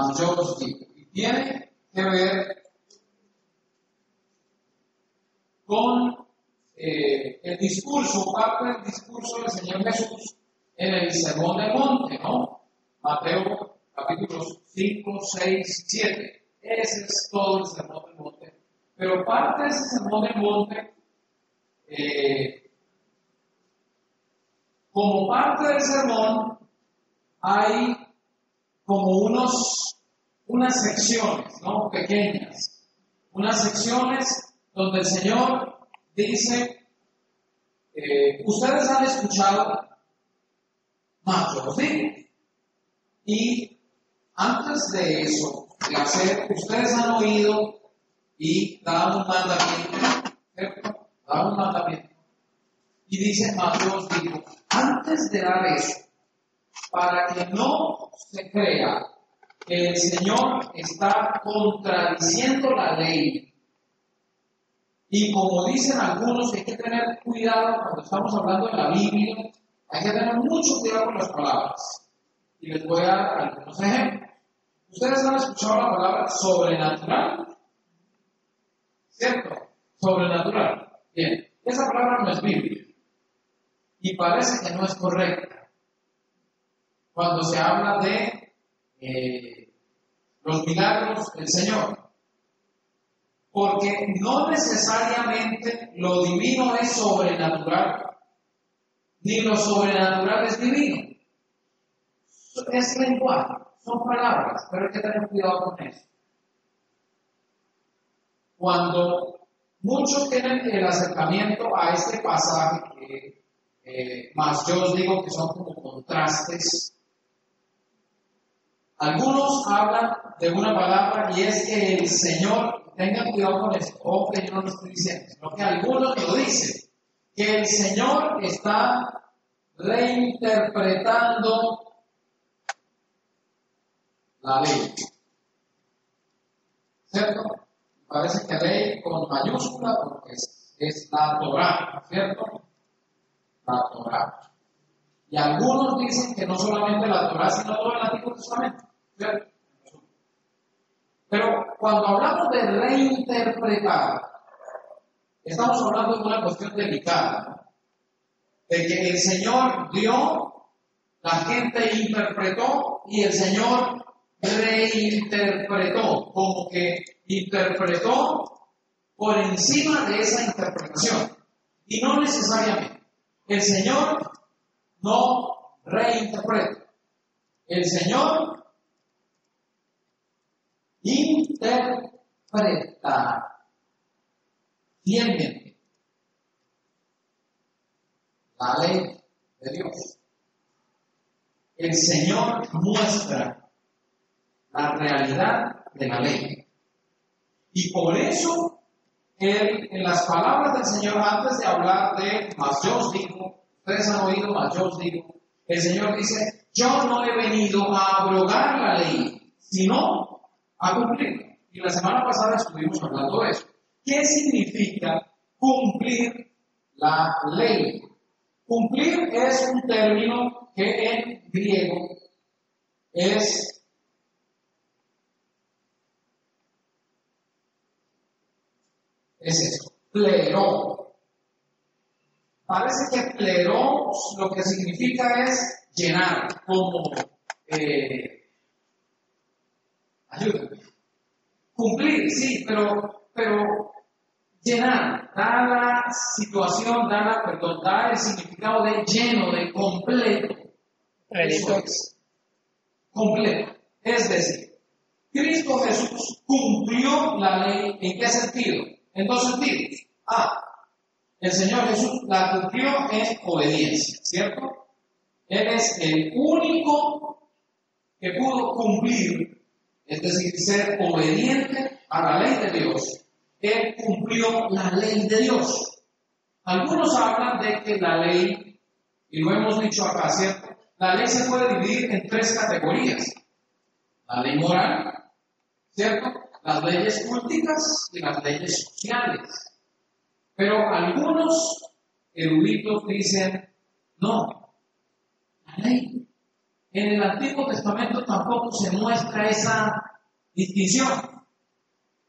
os digo. Y tiene que ver con eh, el discurso, parte del discurso del Señor Jesús en el Sermón del Monte, ¿no? Mateo capítulos 5, 6, 7. Ese es todo el Sermón del Monte. Pero parte de ese Sermón del Monte, eh, como parte del sermón, hay como unos, unas secciones, ¿no? Pequeñas. Unas secciones donde el Señor dice, eh, ustedes han escuchado, más yo digo. Y antes de eso, de hacer, ustedes han oído y dan un mandamiento, ¿cierto? Un mandamiento. Y dice, más yo os digo, antes de dar eso, para que no se crea que el Señor está contradiciendo la ley. Y como dicen algunos, hay que tener cuidado cuando estamos hablando de la Biblia, hay que tener mucho cuidado con las palabras. Y les voy a dar algunos ejemplos. Ustedes han escuchado la palabra sobrenatural, ¿cierto? Sobrenatural. Bien, esa palabra no es bíblica y parece que no es correcta. Cuando se habla de eh, los milagros del Señor. Porque no necesariamente lo divino es sobrenatural, ni lo sobrenatural es divino. Es lenguaje, son palabras, pero hay que tener cuidado con eso. Cuando muchos tienen el acercamiento a este pasaje eh, más yo os digo que son como contrastes. Algunos hablan de una palabra y es que el Señor, tengan cuidado con esto, o que yo no lo estoy diciendo, sino que algunos lo dicen, que el Señor está reinterpretando la ley. ¿Cierto? Parece que ley con mayúscula porque es, es la Torah, ¿cierto? la Torah. Y algunos dicen que no solamente la Torah, sino todo el Antiguo Testamento. Pero cuando hablamos de reinterpretar, estamos hablando de una cuestión delicada, de que el Señor dio, la gente interpretó y el Señor reinterpretó, como que interpretó por encima de esa interpretación. Y no necesariamente. El Señor no reinterpreta. El Señor interpreta fielmente la ley de Dios. El Señor muestra la realidad de la ley. Y por eso en las palabras del Señor, antes de hablar de, más yo os digo, ustedes han oído, más yo os digo, el Señor dice, yo no he venido a abrogar la ley, sino a cumplir. Y la semana pasada estuvimos hablando de eso. ¿Qué significa cumplir la ley? Cumplir es un término que en griego es es eso, pleró. Parece que pleró lo que significa es llenar, como, eh, ayúdame, cumplir, sí, pero, pero llenar, da la situación, da, la, perdón, da el significado de lleno, de completo. Eso es, completo. Es decir, Cristo Jesús cumplió la ley en qué sentido? En dos sentidos. A, el Señor Jesús la cumplió en obediencia, ¿cierto? Él es el único que pudo cumplir, es decir, ser obediente a la ley de Dios. Él cumplió la ley de Dios. Algunos hablan de que la ley, y lo hemos dicho acá, ¿cierto? La ley se puede dividir en tres categorías. La ley moral, ¿cierto? las leyes políticas y las leyes sociales. Pero algunos eruditos dicen, no, la ley en el Antiguo Testamento tampoco se muestra esa distinción.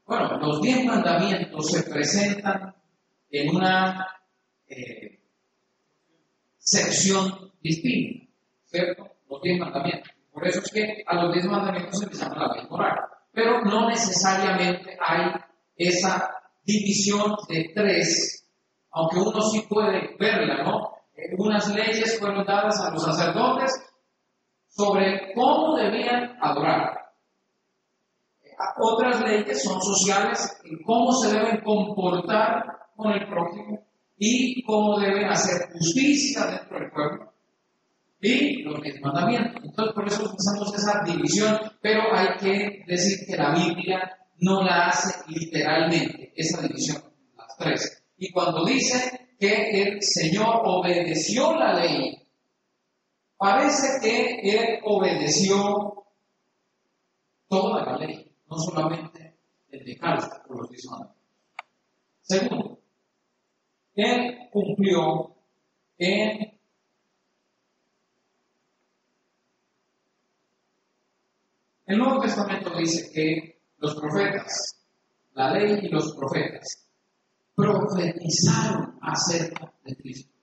Bueno, los diez mandamientos se presentan en una eh, sección distinta, ¿cierto? Los diez mandamientos. Por eso es que a los diez mandamientos se les llama la ley moral. Pero no necesariamente hay esa división de tres, aunque uno sí puede verla, ¿no? Eh, unas leyes fueron dadas a los sacerdotes sobre cómo debían adorar. Otras leyes son sociales en cómo se deben comportar con el prójimo y cómo deben hacer justicia dentro del pueblo y los mandamientos. Entonces, por eso hacemos esa división, pero hay que decir que la Biblia no la hace literalmente, esa división, las tres. Y cuando dice que el Señor obedeció la ley, parece que Él obedeció toda la ley, no solamente el decálogo por los diez. Segundo, Él cumplió en El Nuevo Testamento dice que los profetas, la ley y los profetas, profetizaron acerca de Cristo.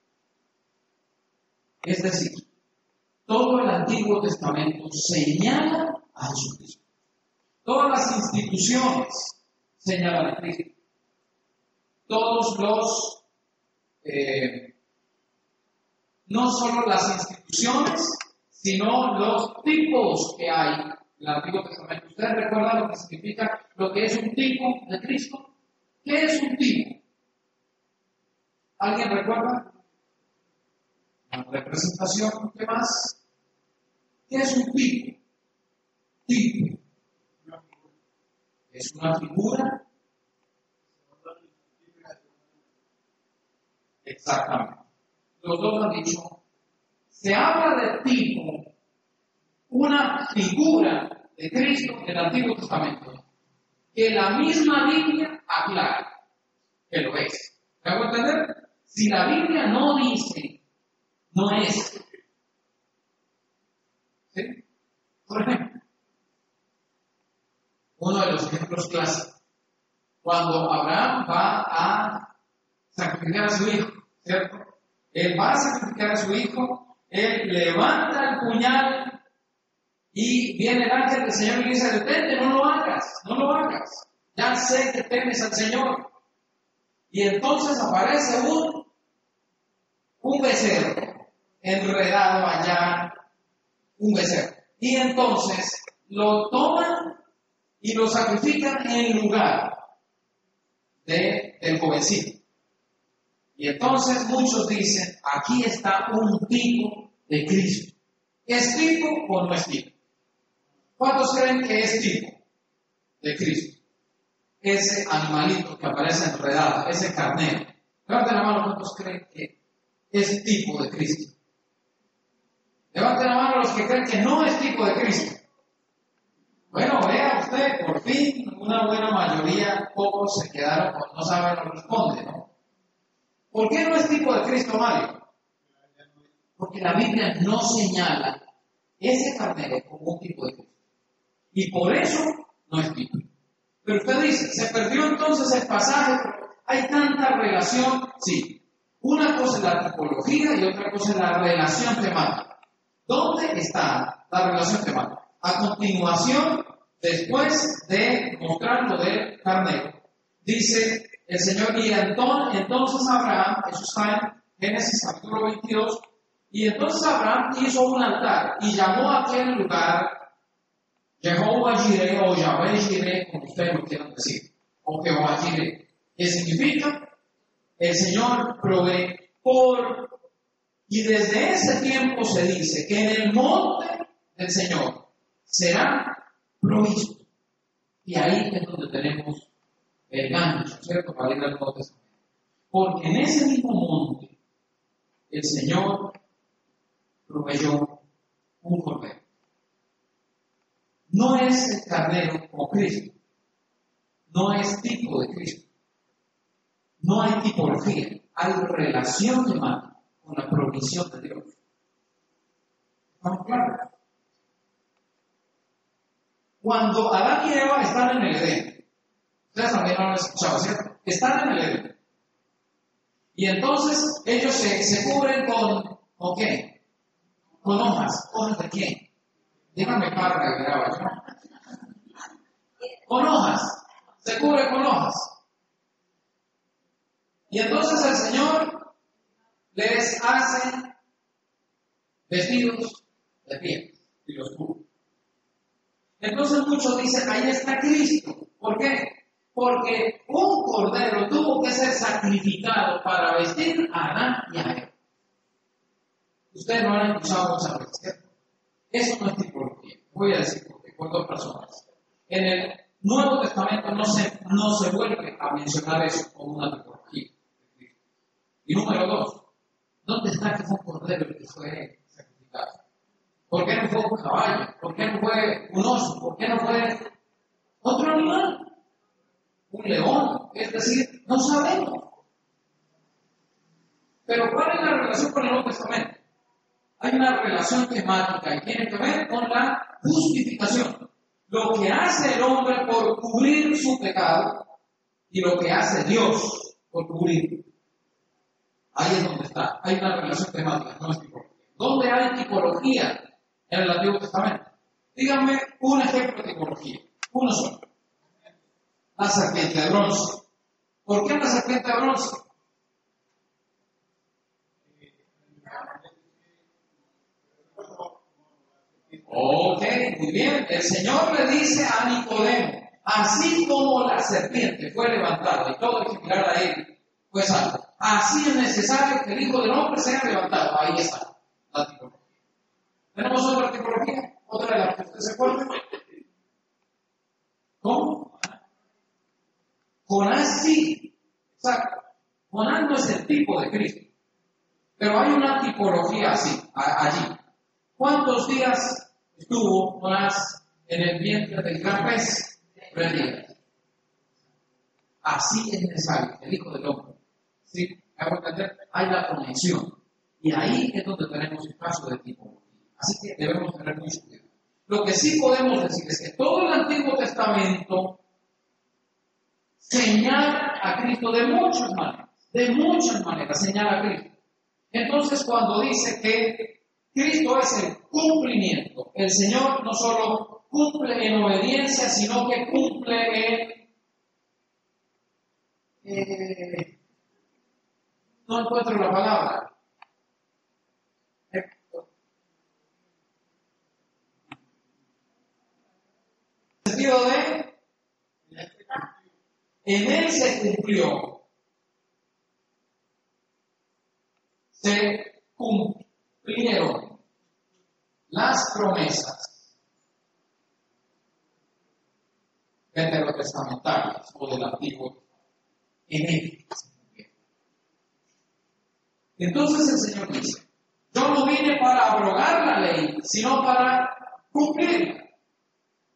Es decir, todo el Antiguo Testamento señala a Jesucristo. Todas las instituciones señalan a Cristo. Todos los, eh, no solo las instituciones, sino los tipos que hay el Antiguo Testamento. ¿Ustedes recuerdan lo que significa lo que es un tipo de Cristo? ¿Qué es un tipo? ¿Alguien recuerda? La representación, ¿qué más? ¿Qué es un tipo? Tipo. Es una figura. Exactamente. Los dos han dicho, se habla de tipo una figura de Cristo en el Antiguo Testamento que la misma Biblia aclara que lo es. ¿Me hago entender? Si la Biblia no dice, no es. ¿Sí? Por ejemplo, uno de los ejemplos clásicos, cuando Abraham va a sacrificar a su hijo, ¿cierto? Él va a sacrificar a su hijo, él levanta el puñal y viene el ángel del Señor y dice, detente, no lo hagas, no lo hagas. Ya sé que temes al Señor. Y entonces aparece un, un becerro enredado allá, un becerro. Y entonces lo toman y lo sacrifican en lugar de, del jovencito. Y entonces muchos dicen, aquí está un tipo de Cristo. ¿Es tipo o no es tipo? ¿Cuántos creen que es tipo de Cristo? Ese animalito que aparece enredado, ese carnero. Levanten la mano, ¿cuántos creen que es tipo de Cristo? Levanten la mano los que creen que no es tipo de Cristo. Bueno, vea usted, por fin una buena mayoría, pocos se quedaron con no saben no responde, ¿no? ¿Por qué no es tipo de Cristo, Mario? Porque la Biblia no señala ese carnero como un tipo de Cristo. Y por eso no es tipo. Pero usted dice, ¿se perdió entonces el pasaje? ¿Hay tanta relación? Sí. Una cosa es la tipología y otra cosa es la relación temática. ¿Dónde está la relación temática? A continuación, después de mostrar lo del carnero, dice el Señor, y entonces Abraham, eso está en Génesis capítulo 22, y entonces Abraham hizo un altar y llamó a aquel lugar Jehová Jireh o Yahweh Jireh, como ustedes lo quieran decir, o Jehová Jireh. ¿Qué significa? El Señor provee por... Y desde ese tiempo se dice que en el monte del Señor será provisto. Y ahí es donde tenemos el gancho, ¿cierto? Para ir al Nuevo Testamento. Porque en ese mismo monte el Señor proveyó un cordero. No es el carnero como Cristo. No es tipo de Cristo. No hay tipología. Hay relación de mano con la provisión de Dios. ¿Estamos claros? Cuando Adán y Eva están en el Edén, ustedes también lo han escuchado, ¿cierto? Están en el Edén. Y entonces ellos se, se cubren con, ¿con qué? Con hojas. ¿Hojas de qué? Dígame para que graba yo. Con hojas. Se cubre con hojas. Y entonces el Señor les hace vestidos de piel y los cubre. Entonces muchos dicen, ahí está Cristo. ¿Por qué? Porque un cordero tuvo que ser sacrificado para vestir a Adán y a Eva. Ustedes no han escuchado muchas veces, ¿cierto? Eso no es tipología. Voy a decir por por dos personas. En el Nuevo Testamento no se, no se vuelve a mencionar eso como una tipología. Y número dos, ¿dónde está que fue un cordero que fue sacrificado? ¿Por qué no fue un caballo? ¿Por qué no fue un oso? ¿Por qué no fue otro animal? Un león. Es decir, no sabemos. Pero ¿cuál es la relación con el Nuevo Testamento? Hay una relación temática y tiene que ver con la justificación. Lo que hace el hombre por cubrir su pecado y lo que hace Dios por cubrir. Ahí es donde está. Hay una relación temática, no. ¿Dónde hay tipología en el Antiguo Testamento? Díganme un ejemplo de tipología. Uno solo. La serpiente de bronce. ¿Por qué la serpiente de bronce? Ok, muy bien. El Señor le dice a Nicodemo, así como la serpiente fue levantada y todo el que mirara a él fue salvo, así es necesario que el Hijo del Hombre sea levantado. Ahí está la. ¿Tenemos otra tipología? ¿Otra de las que usted se acuerda? ¿Cómo? Jonás sí. Exacto. Jonás no es el tipo de Cristo. Pero hay una tipología así, allí. ¿Cuántos días estuvo Jonás en el vientre del gran pez? Así es necesario, el Hijo del Hombre. ¿Sí? Hay la conexión. Y ahí es donde tenemos el caso de tipología. Así que debemos tener mucho cuidado. Lo que sí podemos decir es que todo el Antiguo Testamento señala a Cristo de muchas maneras, de muchas maneras señala a Cristo. Entonces cuando dice que Cristo es el cumplimiento, el Señor no solo cumple en obediencia, sino que cumple en... Eh, no encuentro la palabra. De en él se cumplió, se cumplieron las promesas veterotestamentarias o del antiguo en él. Entonces el Señor dice, yo no vine para abrogar la ley, sino para cumplirla.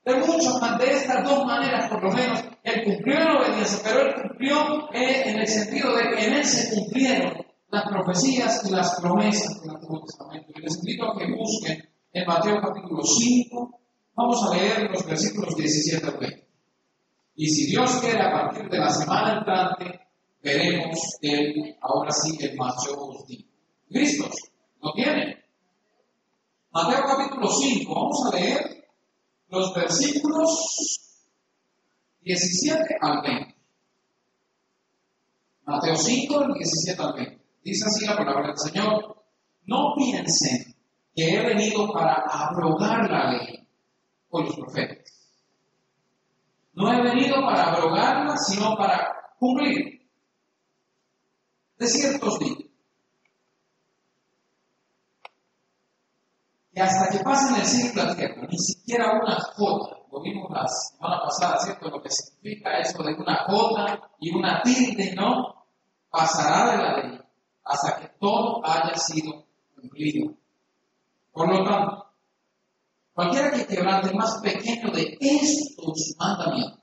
De muchas, de estas dos maneras, por lo menos, él cumplió en obediencia, pero él cumplió eh, en el sentido de que en él se cumplieron las profecías y las promesas del Antiguo Testamento. Y les invito a que busquen en Mateo capítulo 5, vamos a leer los versículos 17 al 20. Y si Dios quiere, a partir de la semana entrante, veremos el, ahora sí, el macho último. ¿Listos? ¿Lo tienen? Mateo capítulo 5, vamos a leer los versículos 17 al 20. Mateo 5, 17 al 20. Dice así la palabra del Señor. No piensen que he venido para abrogar la ley con los profetas. No he venido para abrogarla, sino para cumplir. De ciertos días que hasta que pasen el siglo de tierra, ni siquiera una jota, lo vimos la semana pasada, ¿cierto? Lo que significa eso de una jota y una tilde, ¿no? Pasará de la ley hasta que todo haya sido cumplido. Por lo tanto, cualquiera que quebrante más pequeño de estos mandamientos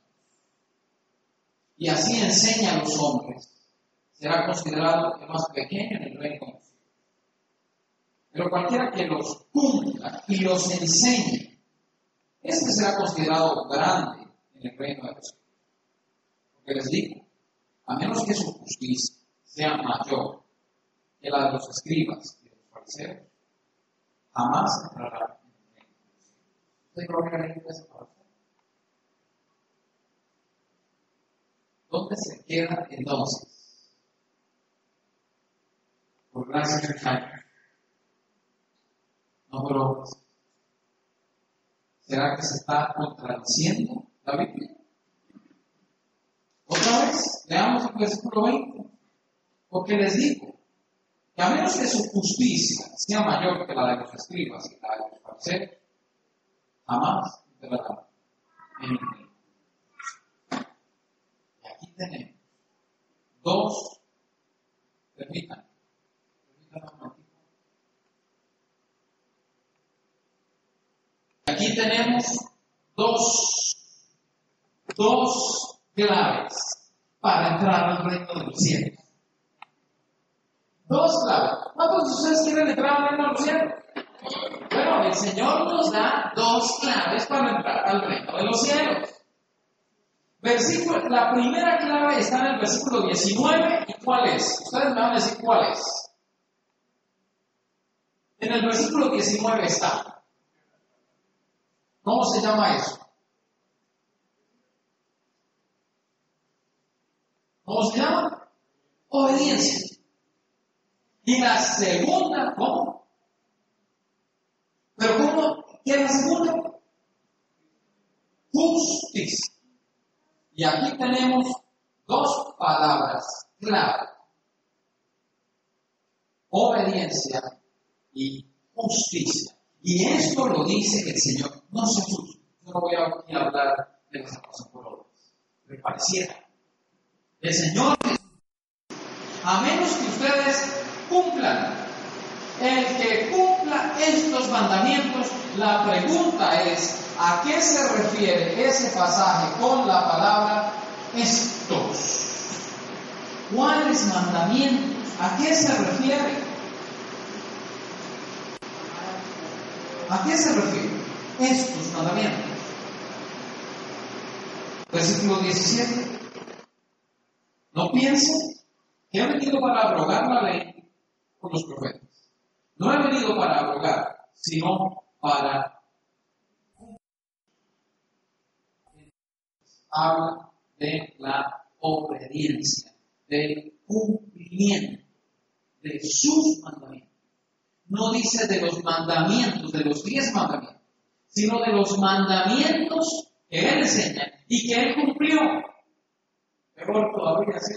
y así enseña a los hombres, será considerado el más pequeño en el reino pero cualquiera que los cumpla y los enseñe este será considerado grande en el reino de Dios. Porque les digo, a menos que su justicia sea mayor que la de los escribas y de los fariseos, jamás entrará en el reino. ¿Usted cree que? ¿Dónde se queda entonces? Por gracia de Dios. No obras. ¿Será que se está contradiciendo la Biblia? Otra vez, leamos el versículo 20. Porque les digo que a menos que su justicia sea mayor que la de los escribas y la de los fariseos, jamás entrará en el. Y aquí tenemos dos, permítanme, permítanme un momentito. Aquí tenemos dos, dos claves para entrar al reino de los cielos. Dos claves. ¿Cuántos de ustedes quieren entrar al reino de los cielos? Bueno, el Señor nos da dos claves para entrar al reino de los cielos. Versículo, la primera clave está en el versículo 19. ¿Y cuál es? Ustedes me van a decir cuál es. En el versículo 19 está. ¿Cómo se llama eso? ¿Cómo se llama? Obediencia. Y la segunda, ¿cómo? ¿Pero cómo? ¿Qué es la segunda? Justicia. Y aquí tenemos dos palabras clave. Obediencia y justicia. Y esto lo dice el Señor. No se asuste. No voy a hablar de las cosas por obras. Me pareciera. El Señor, a menos que ustedes cumplan, el que cumpla estos mandamientos, la pregunta es, ¿a qué se refiere ese pasaje con la palabra estos? ¿Cuáles mandamientos? ¿A qué se refiere? ¿A qué se refiere? Estos mandamientos. Versículo 17. No piensen que he venido para abrogar la ley con los profetas. No he venido para abrogar, sino para habla de la obediencia, del cumplimiento de sus mandamientos. No dice de los mandamientos, de los diez mandamientos, sino de los mandamientos que Él enseña y que Él cumplió. Mejor todavía, ¿sí?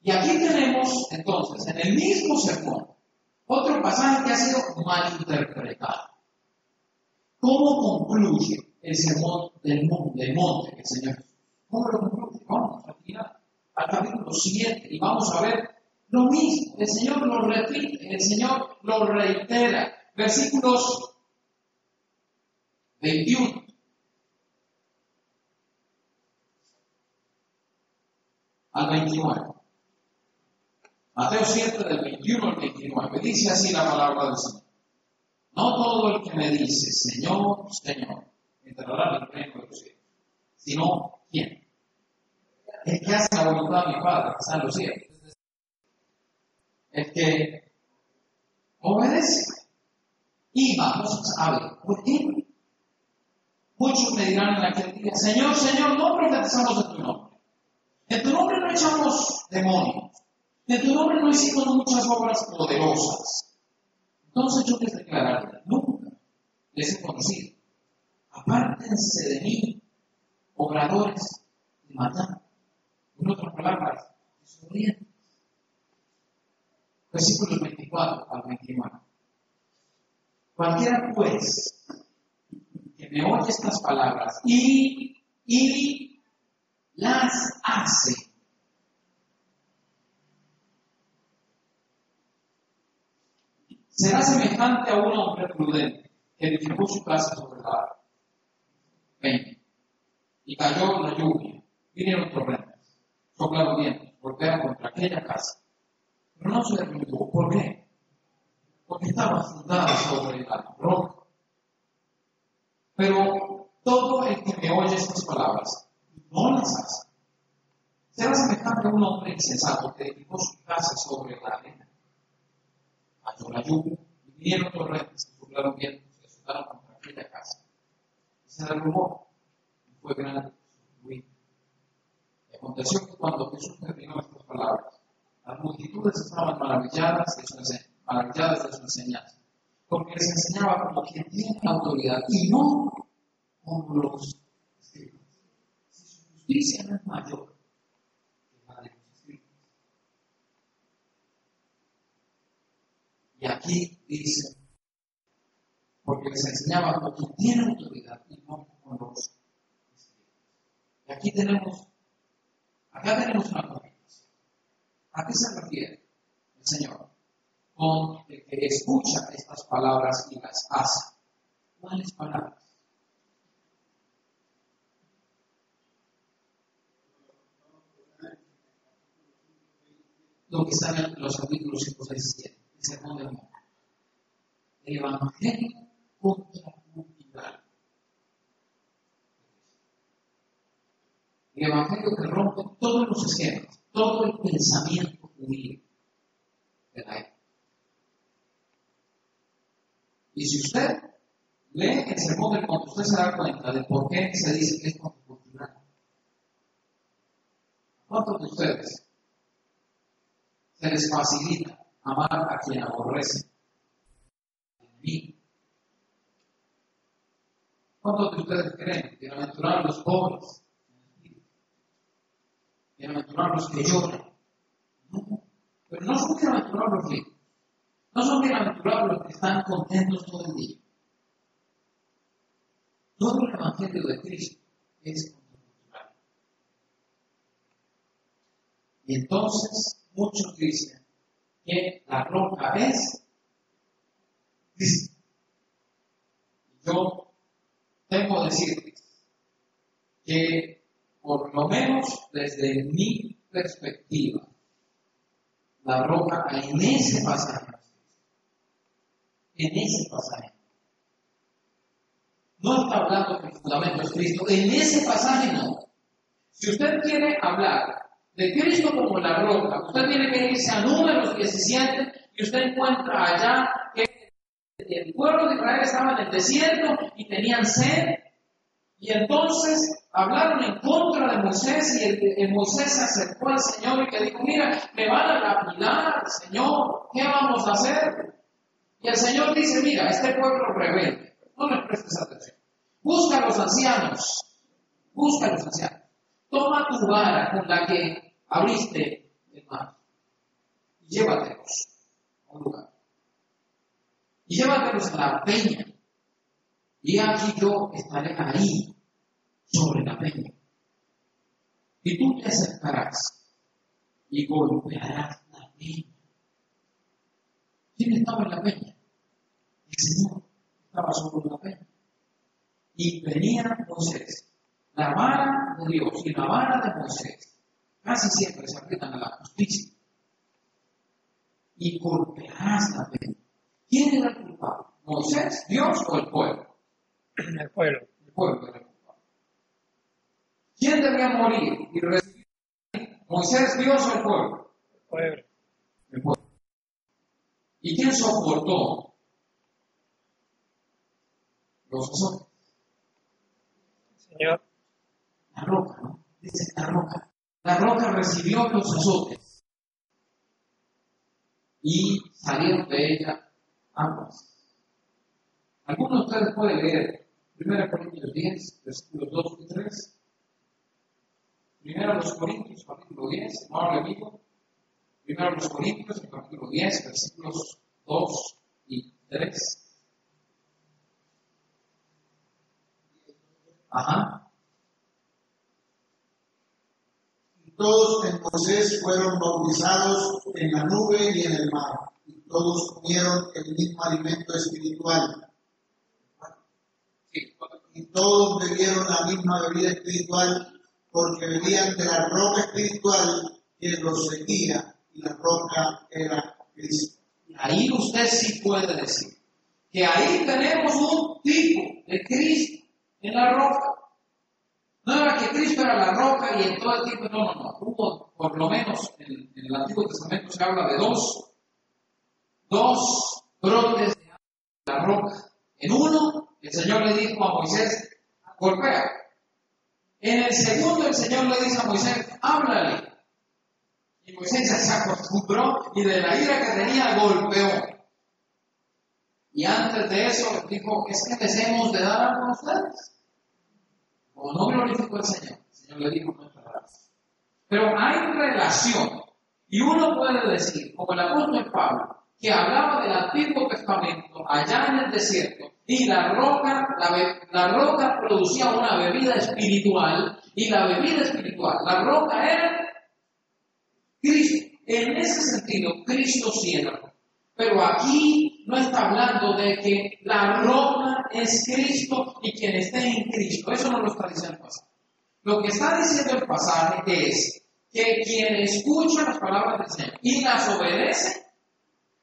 Y aquí tenemos entonces, en el mismo sermón, otro pasaje que ha sido malinterpretado. ¿Cómo concluye el sermón del monte, monte el Señor? ¿Cómo lo concluye? Vamos a tirar al capítulo 7 y vamos a ver lo mismo. El Señor lo repite, el Señor lo reitera. Versículos 21. al 29. Mateo 7 del 21 al 29. Dice así la palabra del Señor. No todo el que me dice, Señor, Señor, entrará en el reino de los cielos, sino ¿quién? El que hace la voluntad de mi Padre, que está en. El que obedece. Y vamos a ver, ¿por qué? Muchos me dirán en aquel día, Señor, Señor, no profetizamos en tu nombre. En tu nombre no echamos demonios. En tu nombre no hicimos muchas obras poderosas. Entonces yo les declararé, nunca les he conocido. Apártense de mí, obradores de matar. En otras palabras, desobedientes. Versículos 24 al 29. Cualquiera pues que me oye estas palabras y, y las hace. Será semejante a un hombre prudente que edificó su casa sobre la agua. 20. Y cayó la lluvia, vinieron tormentas, soplaron vientos, golpearon contra aquella casa. Pero no se derrumbó. ¿Por qué? Porque estaba fundada sobre la roca. Pero todo el que me oye estas palabras no las hace, será semejante a un hombre insensato que edificó su casa sobre la arena. Cayó la lluvia, y vinieron torrentes, y soplaron vientos, y azotaron contra aquella casa. Y se derrumbó, y fue grande su ruina. Y aconteció que cuando Jesús terminó estas palabras, las multitudes estaban maravilladas de su, maravilladas de su enseñanza, porque les enseñaba como quien tiene autoridad y no como los escribas. Si su justicia no es mayor que la de los escribas. Y aquí dice, porque les enseñaba como quien tiene autoridad y no como los escribas. Y aquí tenemos, acá tenemos una cosa. ¿A qué se refiere el Señor? Con el que escucha estas palabras y las hace. ¿Cuáles palabras? Lo que está en los capítulos 5, 6 y 7, el sermón del monte. El Evangelio contracultural. El Evangelio que rompe todos los esquemas todo el pensamiento judío de la época. Y si usted lee el sermón del monte, usted se da cuenta de por qué se dice que es contracultural. ¿Cuántos de ustedes se les facilita amar a quien aborrece? ¿Cuántos de ustedes creen que natural los pobres bienaventurados los que lloran. No, pero no son bienaventurados los ricos. No son bienaventurados los que están contentos todo el día. Todo el Evangelio de Cristo es contracultural. Y entonces muchos dicen que la roca es Cristo. Yo tengo que decirles que por lo menos desde mi perspectiva, la roca en ese pasaje, en ese pasaje, no está hablando que el fundamento es Cristo, en ese pasaje no. Si usted quiere hablar de Cristo como la roca, usted tiene que irse a números 17 y usted encuentra allá que el pueblo de Israel estaba en el desierto y tenían sed y entonces hablaron en contra de Moisés y el, Moisés se acercó al Señor y que dijo, mira, me van a lapidar, Señor, ¿qué vamos a hacer? Y el Señor dice, mira, este pueblo rebelde, no le prestes atención, busca a los ancianos, busca a los ancianos, toma tu vara con la que abriste el mar y llévatelos a un lugar. Y llévatelos a la peña y aquí yo estaré ahí, sobre la peña. Y tú te acercarás y golpearás la peña. ¿Quién estaba en la peña? El Señor estaba sobre la peña. Y venía Moisés, la vara de Dios y la vara de Moisés, casi siempre se aplican a la justicia. Y golpearás la peña. ¿Quién era el culpable? ¿Moisés, Dios o el pueblo? El pueblo. El pueblo ¿Quién debía morir y recibir? ¿Moisés, Dios o el pueblo? El pueblo. El pueblo. ¿Y quién soportó los azotes? Señor. La roca, ¿no? Dice la roca. La roca recibió los azotes y salieron de ella aguas. Algunos de ustedes pueden leer 1 Corintios 10, versículos 2 y 3. Primero los Corintios, capítulo 10, hermano amigo. Primero los Corintios, capítulo 10, versículos 2 y 3. Ajá. Todos en Moisés fueron bautizados en la nube y en el mar, y todos comieron el mismo alimento espiritual y todos bebieron la misma bebida espiritual porque bebían de la roca espiritual que los seguía y la roca era Cristo. Ahí usted sí puede decir que ahí tenemos un tipo de Cristo la roca. No era que Cristo era la roca y en todo el tiempo, no, no, no. Hubo, por lo menos en, en el Antiguo Testamento se habla de dos, dos brotes de la roca. En uno, el Señor le dijo a Moisés, golpea. En el segundo, el Señor le dice a Moisés, háblale. Y Moisés se acostumbró y de la ira que tenía golpeó. Y antes de eso dijo, es que les de dar algo a ustedes. O no glorificó el Señor. El Señor le dijo, no. Pero hay relación. Y uno puede decir, como el apóstol Pablo, que hablaba del Antiguo Testamento allá en el desierto, y la roca, la, la, roca producía una bebida espiritual, y la bebida espiritual, la roca era Cristo. En ese sentido, Cristo siembra. Pero aquí no está hablando de que la roca es Cristo y quien esté en Cristo. Eso no lo está diciendo el pasaje. Lo que está diciendo el pasaje es que quien escucha las palabras del Señor y las obedece,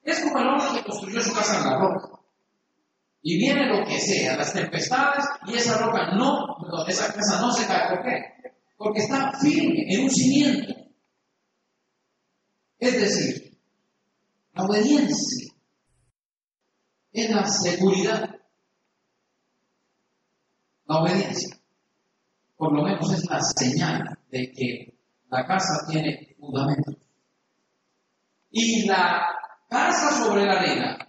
es como el hombre que construyó su casa en la roca. Y viene lo que sea, las tempestades, y esa roca no, esa casa no se cae. ¿Por qué? Porque está firme en un cimiento. Es decir, la obediencia es la seguridad. La obediencia, por lo menos, es la señal de que la casa tiene fundamento. Y la casa sobre la arena,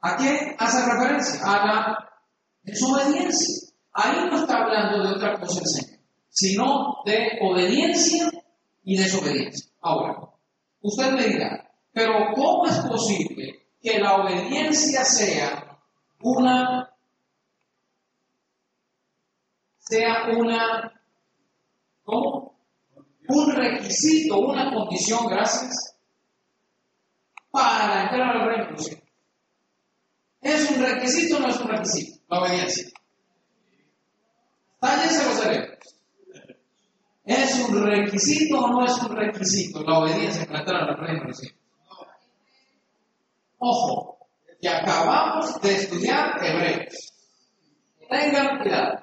¿a qué hace referencia? A la desobediencia. Ahí no está hablando de otra cosa el Señor, sino de obediencia y desobediencia. Ahora, usted me dirá, pero ¿cómo es posible que la obediencia sea una sea una ¿cómo? un requisito, una condición, gracias, para entrar al reino ¿Es un requisito o no es un requisito? La obediencia. Tállense los. ¿Es un requisito o no es un requisito la obediencia para entrar al reino de? Ojo, que acabamos de estudiar hebreos. Tengan cuidado.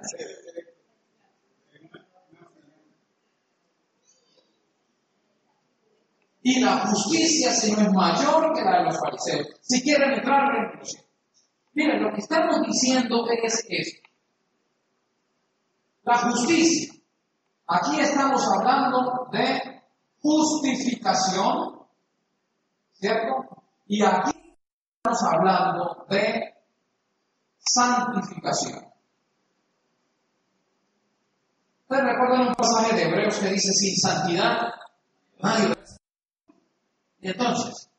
Y la justicia, Señor, es mayor que la de los fariseos. Si quieren entrar cielo. Miren, lo que estamos diciendo es esto. La justicia. Aquí estamos hablando de justificación, ¿cierto? Y aquí estamos hablando de santificación. ¿Ustedes recuerdan un pasaje de Hebreos que dice, sin santidad nadie Y entonces,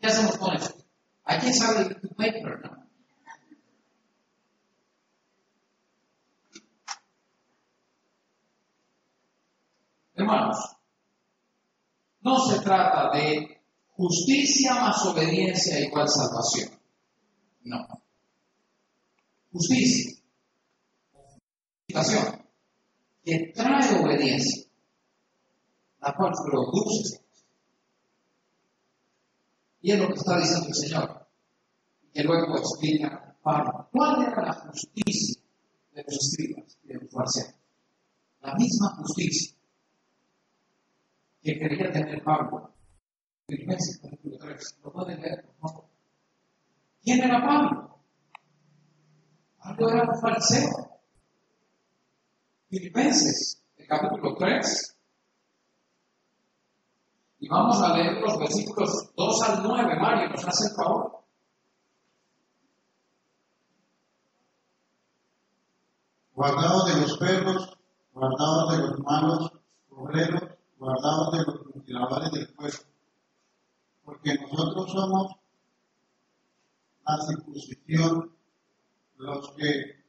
¿qué hacemos con esto? Aquí sale tu paper, ¿no? Hermanos, no se trata de justicia más obediencia igual salvación. No. Justicia. Justificación. Que trae obediencia. La cual produce. Y es lo que está diciendo el Señor. Que luego explica Pablo. ¿Cuál era la justicia de los escribas y de los fariseos? La misma justicia que quería tener Pablo. Filipenses capítulo 3. Lo pueden leer, por favor. ¿Quién era Pablo? Pablo era un fariseo. Filipenses, capítulo 3. Y vamos a leer los versículos 2 al 9. Mario, ¿nos hace el favor? Guardados de los perros, guardados de los malos obreros, guardados de los mutiladores del pueblo, porque nosotros somos la circuncisión, los que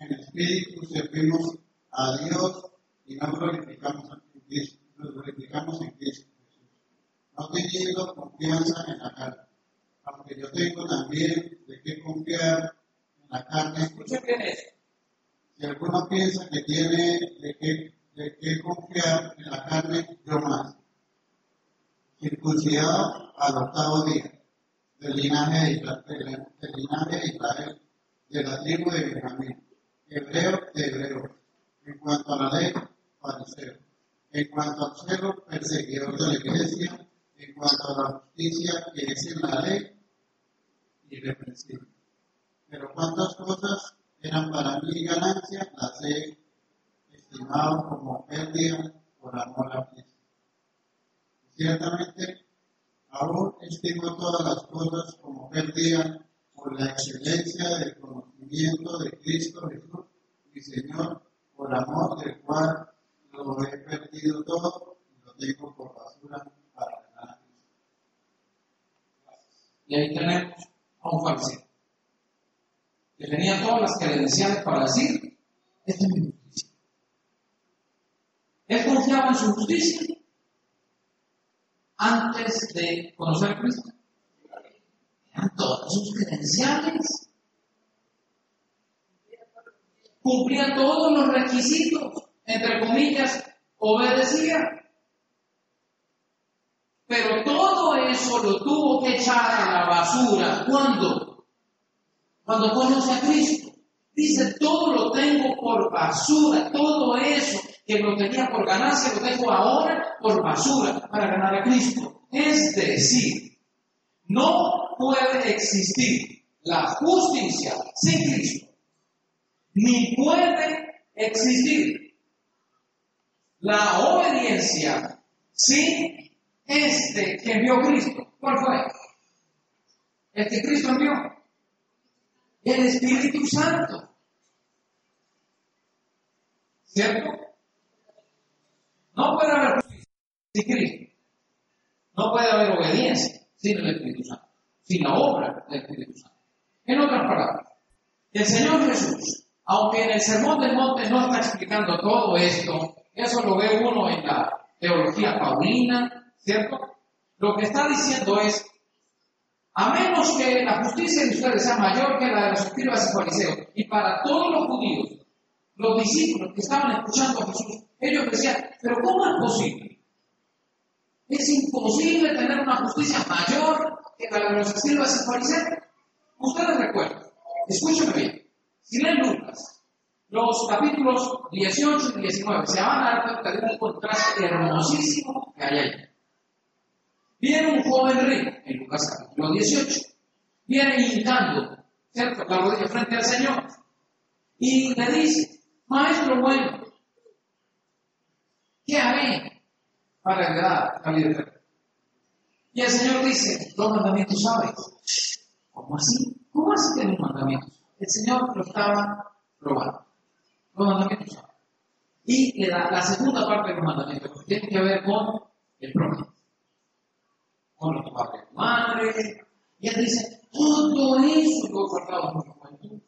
en espíritu servimos a Dios y no glorificamos en Cristo, nos glorificamos en Cristo Jesús, no teniendo confianza en la carne, aunque yo tengo también de qué confiar en la carne. Escuchen bien eso. Si alguno piensa que tiene de qué de confiar en la carne yo más. Circuncidado al octavo día, del linaje de Israel, del linaje de Israel, de la tribu de Benjamín, hebreo de hebreo. En cuanto a la ley, fariseo. En cuanto al celo, perseguidor de la iglesia. En cuanto a la justicia que es en la ley, irreprensible. Pero cuántas cosas eran para mí ganancia, las he estimado como pérdida por amor a Cristo. Ciertamente, aún estimo todas las cosas como pérdida por la excelencia del conocimiento de Cristo Jesús, mi Señor, por amor del cual lo he perdido todo y lo tengo por basura para ganar. Y ahí tenemos a un fariseo que tenía todas las credenciales para decir, esta es mi justicia. Él confiaba en su justicia antes de conocer Cristo. Eran todas sus credenciales. Cumplía todos los requisitos, entre comillas, obedecía. Pero todo eso lo tuvo que echar a la basura. ¿Cuándo? Cuando conoce a Cristo. Dice, todo lo tengo por basura, todo eso que lo tenía por ganancia lo tengo ahora por basura para ganar a Cristo. Es decir, no puede existir la justicia sin Cristo, ni puede existir la obediencia sin este que envió Cristo. ¿Cuál fue? El que Cristo envió. El Espíritu Santo. ¿Cierto? No puede haber sin Cristo. No puede haber obediencia sin el Espíritu Santo, sin la obra del Espíritu Santo. En otras palabras, el Señor Jesús, aunque en el Sermón del Monte no está explicando todo esto, eso lo ve uno en la teología paulina, ¿cierto? Lo que está diciendo es, a menos que la justicia de ustedes sea mayor que la de los escribas y fariseos, y para todos los judíos, los discípulos que estaban escuchando a Jesús, ellos decían, pero ¿cómo es posible? Es imposible tener una justicia mayor que la de los escribas y fariseos. Ustedes recuerdan, escúchenme bien, si leen Lucas, los capítulos 18 y 19, se van a dar cuenta de un contraste hermosísimo que hay ahí. Viene un joven rico, en Lucas capítulo 18, viene hincando, ¿cierto?, la rodilla frente al Señor, y le dice, Maestro bueno, ¿qué haré para heredar la vida eterna? Y el Señor dice, los mandamientos sabes. ¿Cómo así? ¿Cómo así que mandamientos? El Señor lo estaba probando. Los. Y la segunda parte de los tiene que ver con el prójimo. Con los padres madre. Y él dice, todo eso lo guardado por la juventud.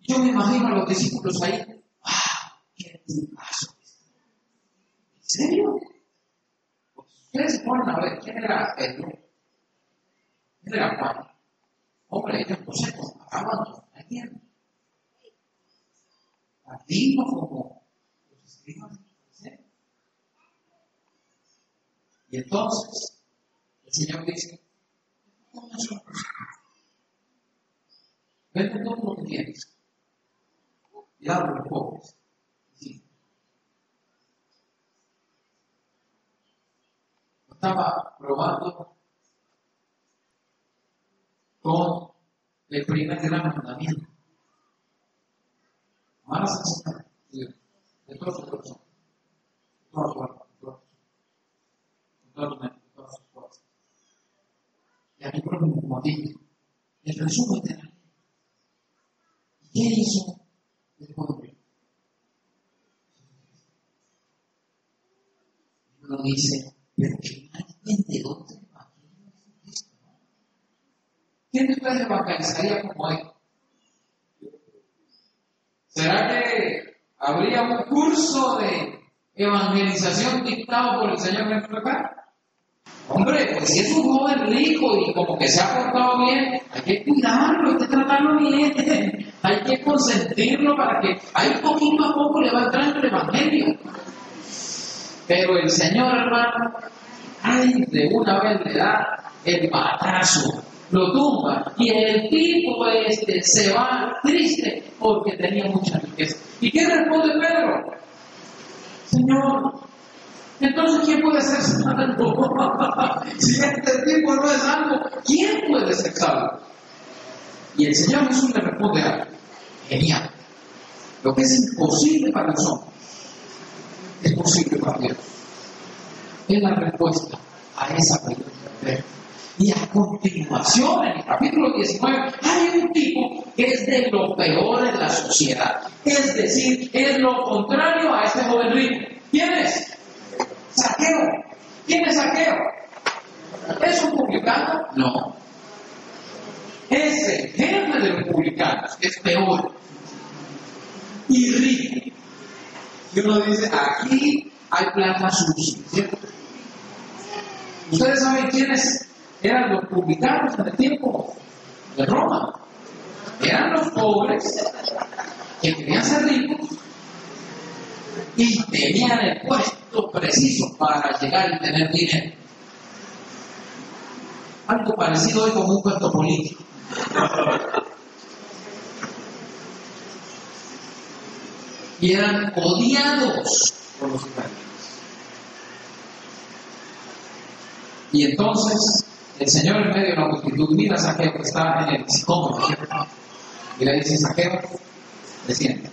Yo me imagino a los discípulos ahí, ¡ah! ¡Qué tipazo! ¿En serio? Pues ustedes se ponen a ver quién era Pedro, quién era Juan. Hombre, ellos no se comparaban con. Digno como los escribas. Y entonces, el Señor dice, ¿cómo es una persona? Vende todo lo que tienes y a los pobres. Estaba probando con el primer gran mandamiento. Señor de sus corazones, de toda su alma, de toda su de mente, de todas sus fuerzas. Y a mi prójimo como a ti. El resumen de la ley. ¿Y qué hizo el pobre? Y uno dice, pero que alguien de dónde evangelio es esto. ¿Quién de ustedes evangelizaría como él? ¿Será que habría un curso de evangelización dentro de acá? Hombre, pues si es un joven rico y como que se ha portado bien, hay que cuidarlo, hay que tratarlo bien, hay que consentirlo para que ahí poquito a poco le va entrando el Evangelio. Pero el Señor, hermano, ay, de una vez le da el batazo. lo tumba y el tipo este se va triste porque tenía mucha riqueza. ¿Y qué responde Pedro? Señor, entonces ¿quién puede ser salvo? si este tipo no es salvo, ¿quién puede ser salvo? Y el Señor Jesús le responde algo. Genial. Lo que es imposible para nosotros es posible para Dios. Es la respuesta a esa pregunta. Y a continuación, en el capítulo 19, hay un tipo que es de lo peor en la sociedad. Es decir, es lo contrario a este joven rico. ¿Quién es? Saqueo. ¿Quién es saqueo? ¿Es un publicano? No. Es el jefe de los publicanos, es peor. Y rico. Y uno dice, aquí hay plata sucia, ¿cierto? Ustedes saben quiénes eran los publicanos en el tiempo de Roma. Eran los pobres que querían ser ricos y tenían el puesto preciso para llegar y tener dinero. Algo parecido hoy como un puesto político. y eran odiados por los italianos. Y entonces el Señor en medio de la multitud mira a Saqueo que está en el psicólogo y le dice, Saqueo, desciende.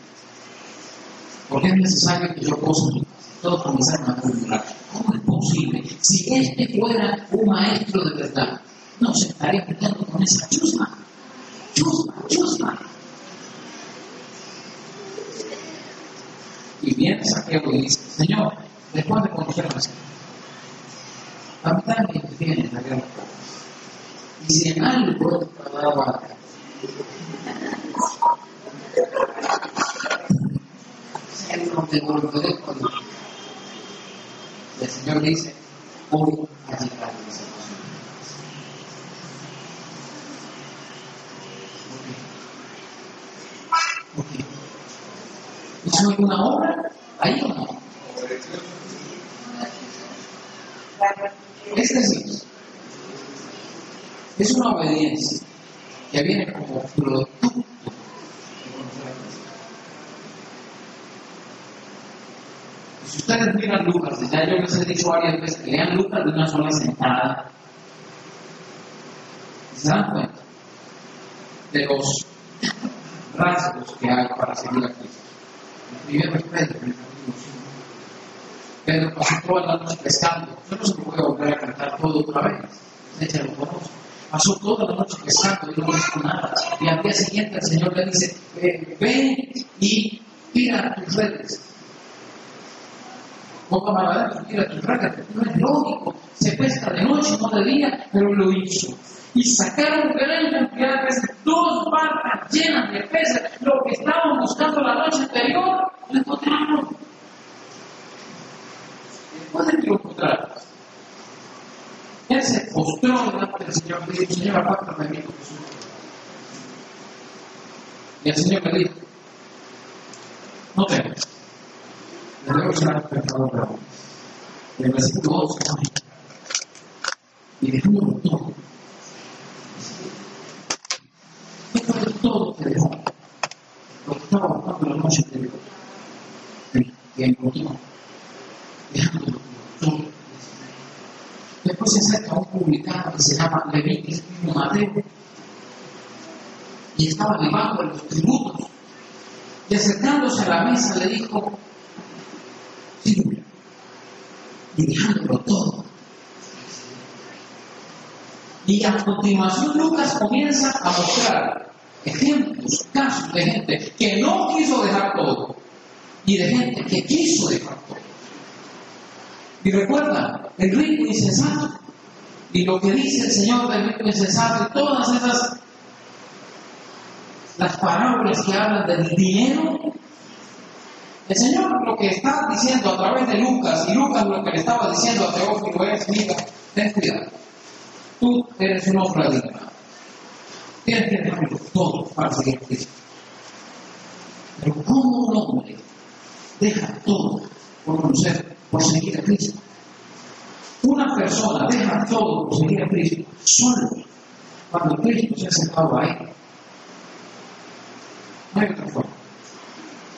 Porque es necesario que yo casa. Todos comenzaron a murmurar, ¿cómo es posible? Si este fuera un maestro de verdad, no se estaría peleando con esa chusma. Chusma, chusma. Y viene Saqueo y dice, Señor, después de conocerme, a mí también viene la guerra. Y si en algo no te volveré con El Señor dice, voy a llegar a esa Ok. ¿Hizo alguna obra? Ahí o no? Es decir, es una obediencia que viene como producto Si ustedes miran Lucas, ya yo les he dicho varias veces que lean Lucas de una sola sentada, se dan cuenta de los rasgos que hay para seguir a Cristo. Primero es Pedro, en el capítulo 5. Pedro pasó toda la noche pescando. Yo no se me puede volver a cantar todo otra vez. De lo conozco. Pasó toda la noche pescando y no hizo nada. Y al día siguiente el Señor le dice, ven y tira tus redes. Tomará adentro, tira tus redes. No es lógico. Se pesca de noche, no de día, pero lo hizo. Y sacaron gran cantidad de dos barcas llenas de peces, lo que estaban buscando la noche anterior, lo encontraron. Después de que lo encontraron, él se postró delante del Señor y dijo, Señor, apártame de mí Y el Señor le dijo, no temas, le debo ser un pecador de hombres. Y el versículo 2 y dejándolo todo. De todo que dejó, lo que estaba buscando la noche anterior, y encontró, dejándolo todo. Después se acerca un publicano que se llama Levítico Mateo y estaba llevando los tributos. Y acercándose a la mesa le dijo, Y dejándolo todo. Y a continuación Lucas comienza a mostrar ejemplos, casos de gente que no quiso dejar todo y de gente que quiso dejar todo. Y recuerda, el rico insensato y lo que dice el Señor del rico insensato y todas esas las parábolas que hablan del dinero. El Señor lo que está diciendo a través de Lucas y Lucas lo que le estaba diciendo a Teófilo es, mira, ten cuidado. Tú eres un hombre adinerado. Tienes que dejarlo todo para seguir a Cristo. Pero ¿cómo un hombre deja todo por conocer, por seguir a Cristo? Una persona deja todo por seguir a Cristo solo cuando Cristo se ha sentado ahí. No hay otra forma.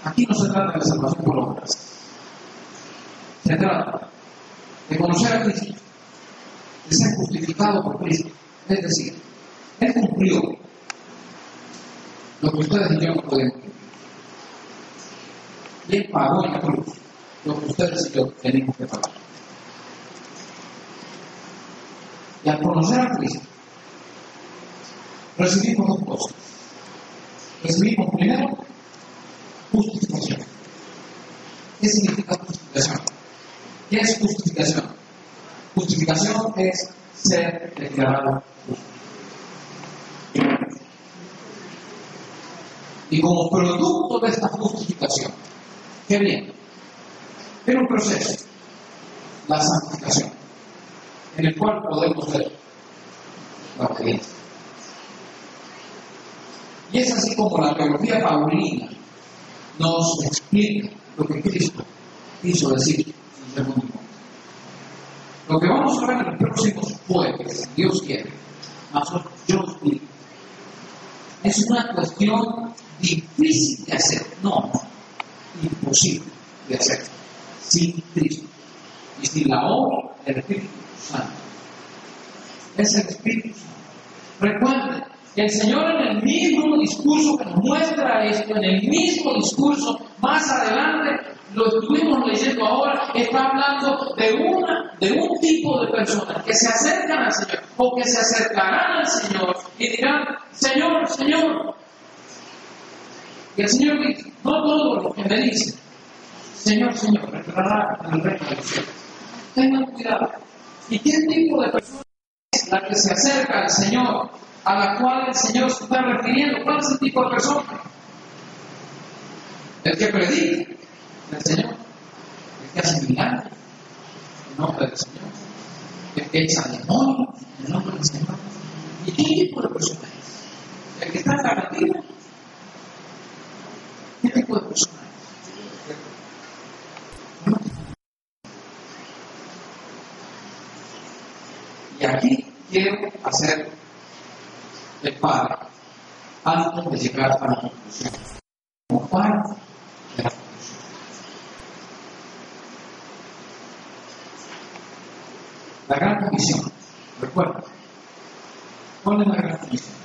Aquí no se trata de salvación por obras. Se trata de conocer a Cristo, de ser justificado por Cristo. Es decir, Él cumplió lo que ustedes y yo no podemos cumplir. Y Él pagó en la cruz lo que ustedes y yo tenemos que pagar. Y al conocer a Cristo, recibimos dos cosas. Recibimos primero justificación. ¿Qué significa justificación? ¿Qué es justificación? Justificación es ser declarado justo. Y como producto de esta justificación, ¿qué viene? Tiene un proceso, la santificación, en el cual podemos ver la obediencia. Y es así como la teología paulina nos explica lo que Cristo quiso decir en el segundo. Lo que vamos a ver en los próximos jueves, si Dios quiere, más yo explico. Es una cuestión difícil de hacer, no, imposible de hacer, sin Cristo y sin la obra del Espíritu Santo. Es el Espíritu Santo. Recuerden, el Señor en el mismo discurso que nos muestra esto, en el mismo discurso, más adelante, lo estuvimos leyendo ahora, está hablando de, una, de un tipo de personas que se acercan al Señor o que se acercarán al Señor y dirán, Señor, Señor. Y el Señor dice, no todo lo que me dice, Señor, Señor, entrará en el reino de los cielos. Tengan cuidado. ¿Y qué tipo de persona es la que se acerca al Señor, a la cual el Señor se está refiriendo? ¿Cuál es el tipo de persona? El que predica del Señor, el que hace milagros en nombre del Señor, el que echa demonios en nombre del Señor. ¿Y qué tipo de persona es? ¿El que está en la cantina? ¿Qué tipo de persona es? Y aquí quiero hacer el padre antes de llegar a la conclusión. Como parte de la conclusión. La gran comisión, recuerda. ¿Cuál es la gran comisión?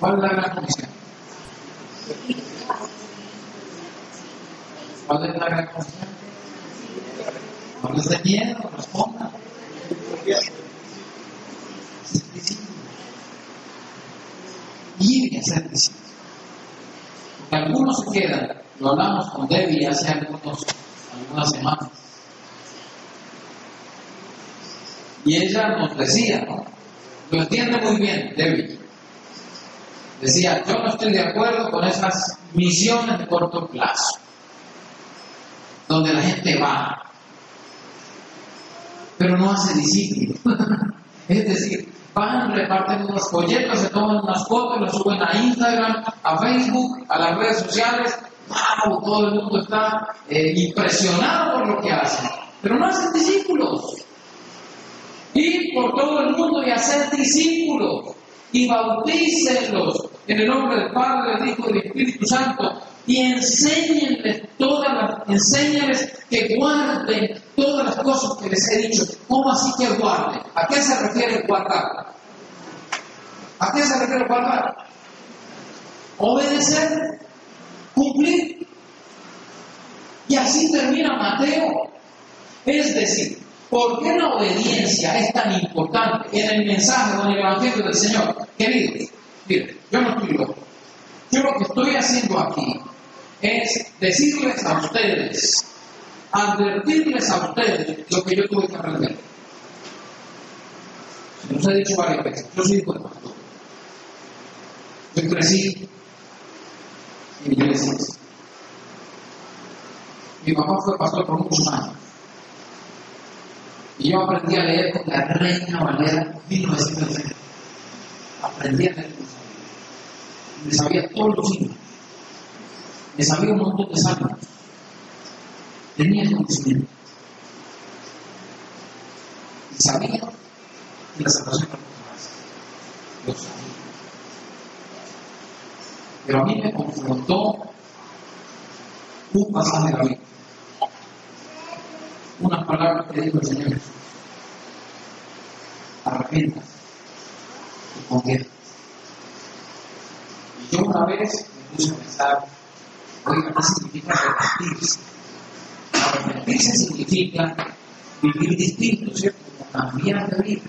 ¿Cuál es la gran comisión? ¿Cuál es la gran comisión? No les dé miedo, respondan. Ser discípulos. Y hacer discípulos. Porque algunos se quedan, lo hablamos con Debbie hace algunas semanas. Y ella nos decía, ¿no? Lo entiende muy bien, Debbie. Decía, yo no estoy de acuerdo con esas misiones de corto plazo, donde la gente va, pero no hace discípulos. es decir, van, reparten unos folletos, se toman unas fotos, las suben a Instagram, a Facebook, a las redes sociales. ¡Wow! Todo el mundo está eh, impresionado por lo que hacen, pero no hacen discípulos. Ir por todo el mundo y hacer discípulos y bautícenlos en el nombre del Padre, del Hijo y del Espíritu Santo y enséñenles todas las, enséñenles que guarden todas las cosas que les he dicho. ¿Cómo así que guarden? ¿A qué se refiere guardar? ¿A qué se refiere guardar? Obedecer, cumplir. Y así termina Mateo. Es decir, ¿por qué la obediencia es tan importante en el mensaje o en el Evangelio del Señor? Queridos, miren, yo no estoy loco. Yo lo que estoy haciendo aquí es decirles a ustedes, advertirles a ustedes lo que yo tuve que aprender. Se nos ha dicho varias veces, yo soy de pastor. Yo crecí en iglesias. Mi papá fue pastor por muchos años. Y yo aprendí a leer con la Reina Valera 1960. Aprendí a leer con Me sabía todos los himnos. Me sabía un montón de salmos. Tenía conocimiento. Y sabía y la salvación más. Lo sabía. Pero a mí me confrontó un pasaje de la Biblia. Unas palabras que dijo el Señor. Arrepientas y conviertas. Y yo una vez me puse a pensar, oiga, ¿qué significa arrepentirse? Arrepentirse significa vivir distinto, ¿cierto? Cambiar de vida.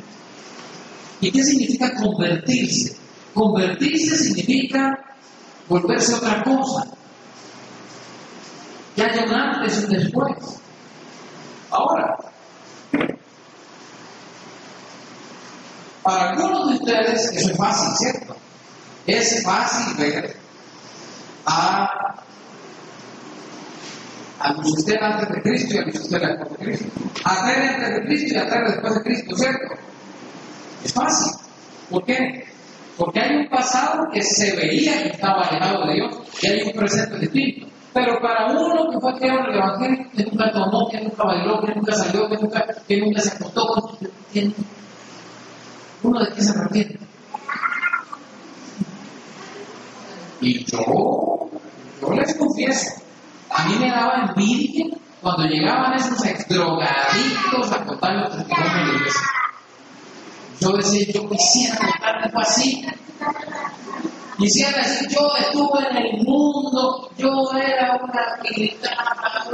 ¿Y qué significa convertirse? Convertirse significa volverse otra cosa. Que haya un antes y un después. Ahora, para algunos de ustedes eso es fácil, ¿cierto? Es fácil ver a, a Lucistela antes de Cristo y a Lucistela después de Cristo. Tere antes de Cristo y Tere después de Cristo, ¿cierto? Es fácil. ¿Por qué? Porque hay un pasado que se veía que estaba alejado de Dios y hay un presente distinto. Pero para uno que fue criado en el Evangelio, que nunca tomó, que nunca bailó, que nunca salió, que nunca, que nunca se acostó, uno de qué se arrepiente. Y yo, yo les confieso, a mí me daba envidia cuando llegaban esos drogadictos a contar los testimonios de iglesia. Yo decía, yo quisiera contar algo así. Quisiera decir, yo estuve en el mundo, yo era una militar,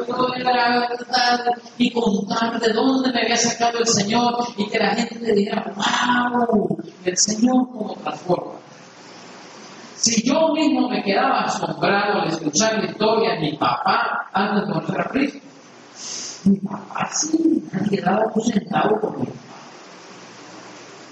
yo era tal, y contar de dónde me había sacado el Señor, y que la gente dijera, wow, el Señor como transforma. Si yo mismo me quedaba asombrado al escuchar la historia de mi papá antes de conocer a Cristo, mi papá sí, ha quedado sentado con mi papá.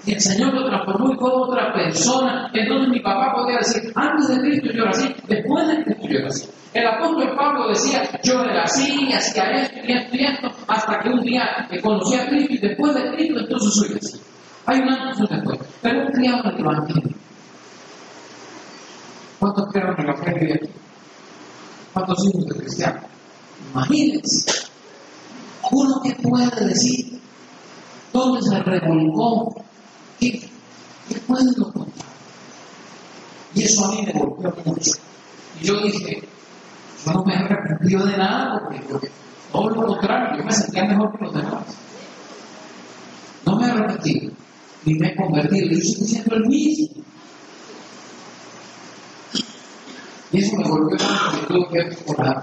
Y el Señor lo transformó y fue otra persona. Entonces mi papá podía decir, antes de Cristo yo era así, después de Cristo yo era así. El apóstol Pablo decía, yo era así, hacía esto y esto y esto, hasta que un día me conocí a Cristo y después de Cristo entonces soy así. Hay un antes y un después. Pero un criado en el Evangelio. ¿Cuántos creen en el Evangelio de? ¿Cuántos hijos de cristianos? Imagínense. Uno que puede decir, ¿dónde se revolcó ¿Qué, qué pueden contar? Y eso a mí me golpeó mucho. Y yo dije, yo no me he arrepentido de nada porque, porque todo lo contrario, yo me sentía mejor que los demás. No me he arrepentido, ni me he convertido, yo sigo siendo el mismo. Y eso me mucho porque tuve que recordar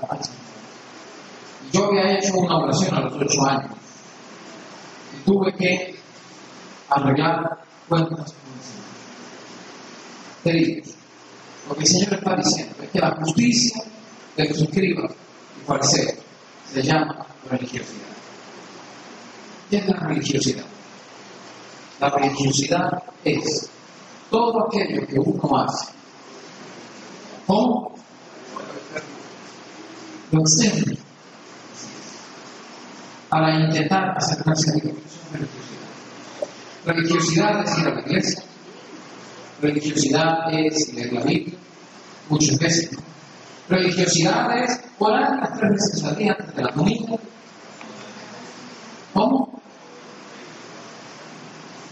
Yo había hecho una oración a los ocho años y tuve que arreglar cuentas con el Señor. Queridos, lo que el Señor está diciendo es que la justicia de los escribas y fariseos se llama religiosidad. ¿Qué es la religiosidad? La religiosidad es todo aquello que uno hace con lo externo para intentar acercarse a Dios. Religiosidad es ir a la iglesia. Religiosidad es leer la Biblia, muchas veces. Religiosidad es orar las tres veces al día antes de la comida. ¿Cómo?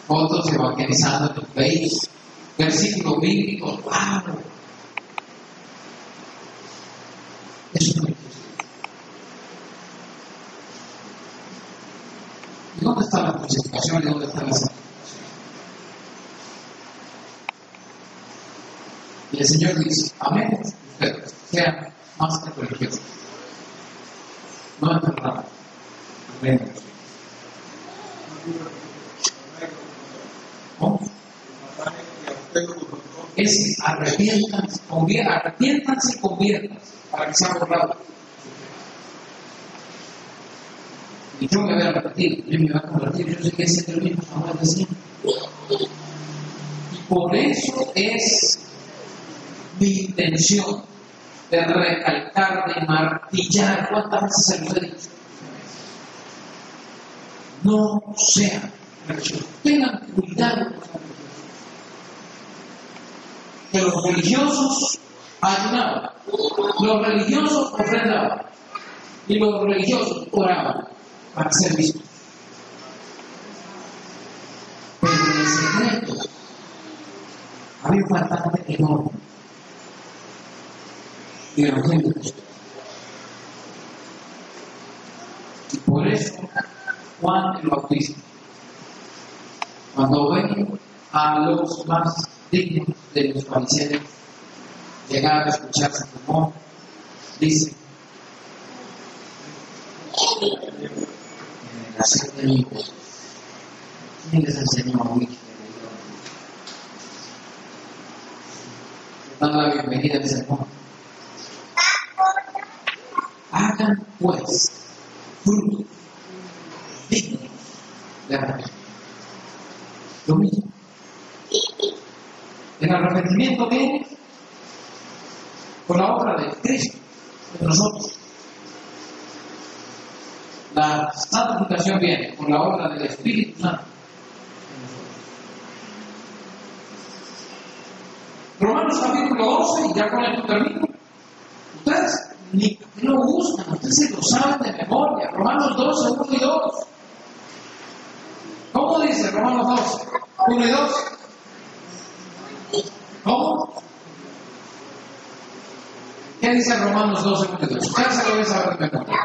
Fotos evangelizando tu face, versículos bíblicos, ¡wow! Eso es religiosidad. ¿Y dónde está la justificación y dónde está la santificación? Y el Señor dice, amén, ustedes sean más que religiosos. No enterrados. Amén. ¿Cómo? Es arrepiéntanse, arrepiéntanse y conviertan para que sean borrados. Y yo me voy a repetir, yo me voy a convertir, yo sé que es el mismo amor de siempre. Y por eso es mi intención de recalcar, de martillar, ¿cuántas veces se lo he dicho? No sean religiosos. Tengan cuidado que los religiosos ayudaban, los religiosos ofrendaban y los religiosos oraban para ser vistos. Pero el secreto había un faltante enorme y Jesús. Y por eso Juan el Bautista, cuando ve a los más dignos de los fariseos llegar a escuchar su temor, dice, la de hijos, ¿quién les enseñó a huir? Dan la bienvenida al Señor. Hagan pues fruto digno de. Lo mismo. El arrepentimiento viene por la obra de Cristo en nosotros. La santificación viene por la obra del Espíritu Santo. Romanos capítulo 12, y ya con esto termino. Ustedes ni lo buscan, ustedes se lo saben de memoria. Romanos 12, 1 y 2. ¿Cómo dice Romanos 12, 1 y 2? ¿Cómo? ¿Qué dice Romanos 12, 1 y 2? Ya se lo a saber de memoria.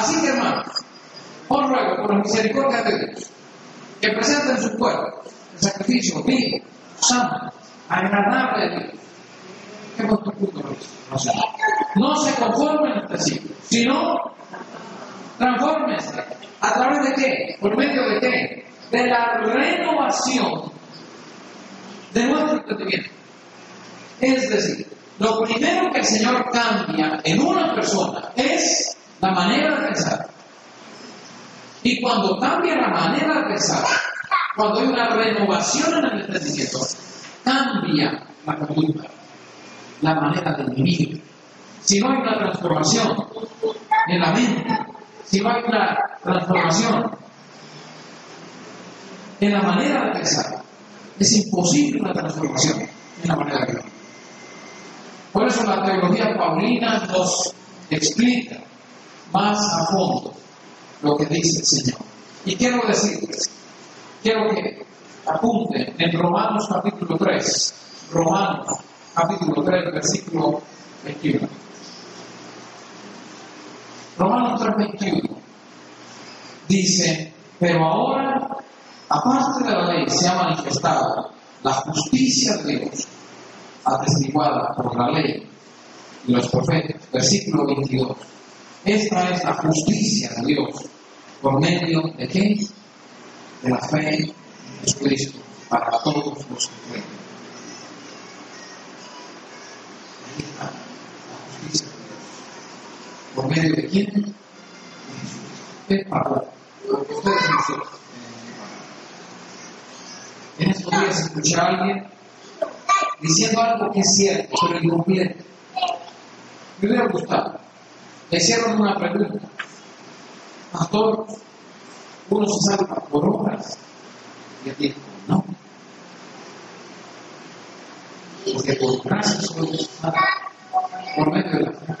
Así que hermanos, os ruego por la misericordia de Dios que presenten su cuerpo el sacrificio vivo, santo, agradable a Dios. ¿Qué vuestro punto no se, no se conformen entre sí, sino transfórmense. ¿A través de qué? ¿Por medio de qué? De la renovación de nuestro entendimiento. Es decir, lo primero que el Señor cambia en una persona es la manera de pensar. Y cuando cambia la manera de pensar, cuando hay una renovación en el entendimiento, cambia la conducta, la manera de vivir. Si no hay una transformación en la mente, si no hay una transformación en la manera de pensar, es imposible una transformación en la manera de vivir. Por eso la teología paulina nos explica más a fondo lo que dice el Señor. Y quiero decirles, quiero que apunten en Romanos capítulo 3, Romanos capítulo 3, versículo 21. Romanos 3, 21 dice, pero ahora, aparte de la ley, se ha manifestado la justicia de Dios, atestiguada por la ley y los profetas. Versículo 22. Esta es la justicia de Dios. ¿Por medio de qué? De la fe en Jesucristo para todos los que creen. ¿Por medio de quién? De Jesucristo. ¿Qué pagó? Lo que ustedes hicieron. En estos días escuché a alguien diciendo algo que es cierto, pero incompleto. Me hubiera gustado le hicieron una pregunta. Pastor, uno se salva por obras. Y él dijo, no. Porque por gracia solo se salva por medio de la fe.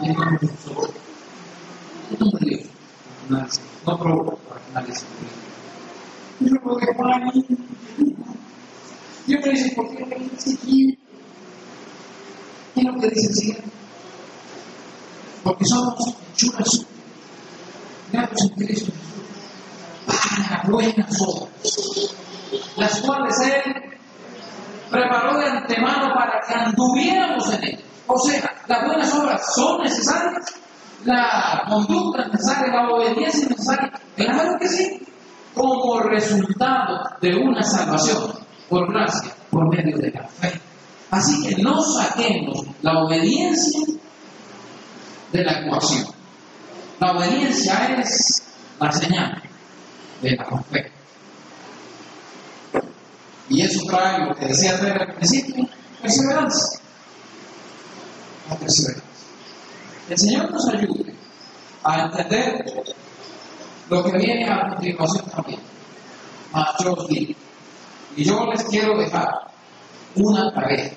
Y no nosotros. No me Dios. No provoca para finalizar. Yo lo que para mí. Yo me dice, ¿por qué me dice quién? ¿Qué es lo que dice el siguiente? Porque somos hechuras creados en Cristo para buenas obras, las cuales Él preparó de antemano para que anduviéramos en ellas. O sea, las buenas obras son necesarias, la conducta es necesaria, la obediencia es necesaria. Claro que sí, como resultado de una salvación por gracia, por medio de la fe. Así que no saquemos la obediencia de la ecuación. La obediencia es la señal de la fe. Y eso trae lo que decía traer al principio, perseverancia. El Señor nos ayude a entender lo que viene a continuación también. Mas yo os digo, y yo les quiero dejar una tarea.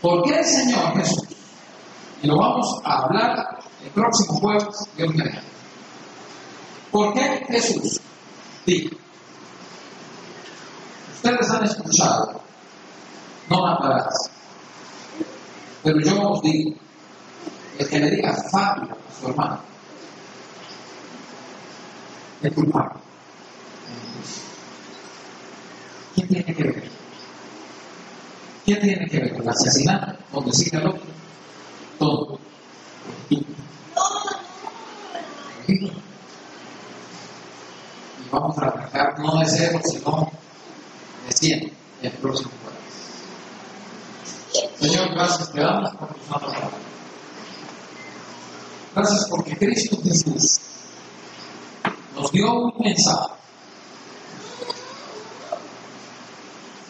¿Por qué el Señor Jesús y lo vamos a hablar el próximo jueves, Dios mediante. ¿Por qué Jesús dijo? Ustedes han escuchado, no matarás. Pero yo os digo, el que le diga fábula a su hermano, es culpable. ¿Qué tiene que ver? ¿Qué tiene que ver con el asesinato? Con decirle al otro, todo. Y vamos a arrancar no de cero, sino de cien el próximo jueves. Señor, gracias te damos por tu santa palabra. Gracias porque Cristo Jesús nos dio un mensaje.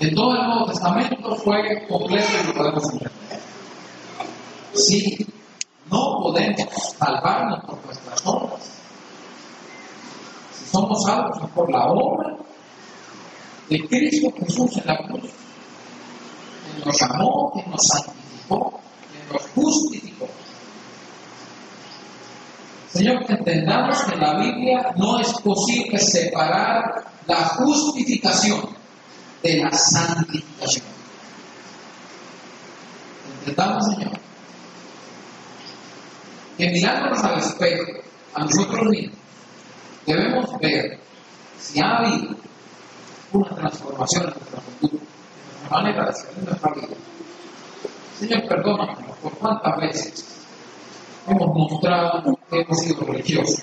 En todo el Nuevo Testamento fue completo y lo podemos entender. Si no podemos salvarnos por nuestras obras, si somos salvos por la obra de Cristo Jesús en la cruz, que nos amó, que nos santificó, que nos justificó. Señor, entendamos que en la Biblia no es posible separar la justificación de la santificación. Entendamos, Señor, que mirándonos al espejo, a nosotros mismos, debemos ver si ha habido una transformación en nuestra cultura, en nuestra manera de ser, en nuestra vida. Señor, perdónanos por cuántas veces hemos mostrado que hemos sido religiosos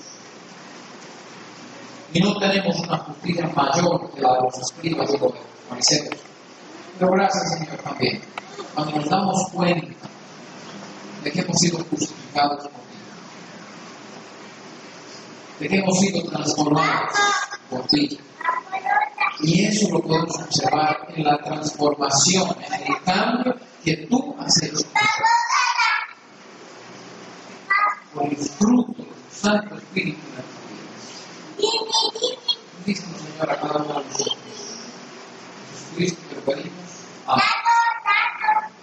y no tenemos una justicia mayor que la de los escribas y los fariseos. Pero gracias, Señor, también, cuando nos damos cuenta de que hemos sido justificados por ti, de que hemos sido transformados por ti. Y eso lo podemos observar en la transformación, en el cambio que tú has hecho por el fruto de tu Santo Espíritu Cristo, Señor, a cada uno de nosotros. Jesucristo, te pedimos. Amén. Ah.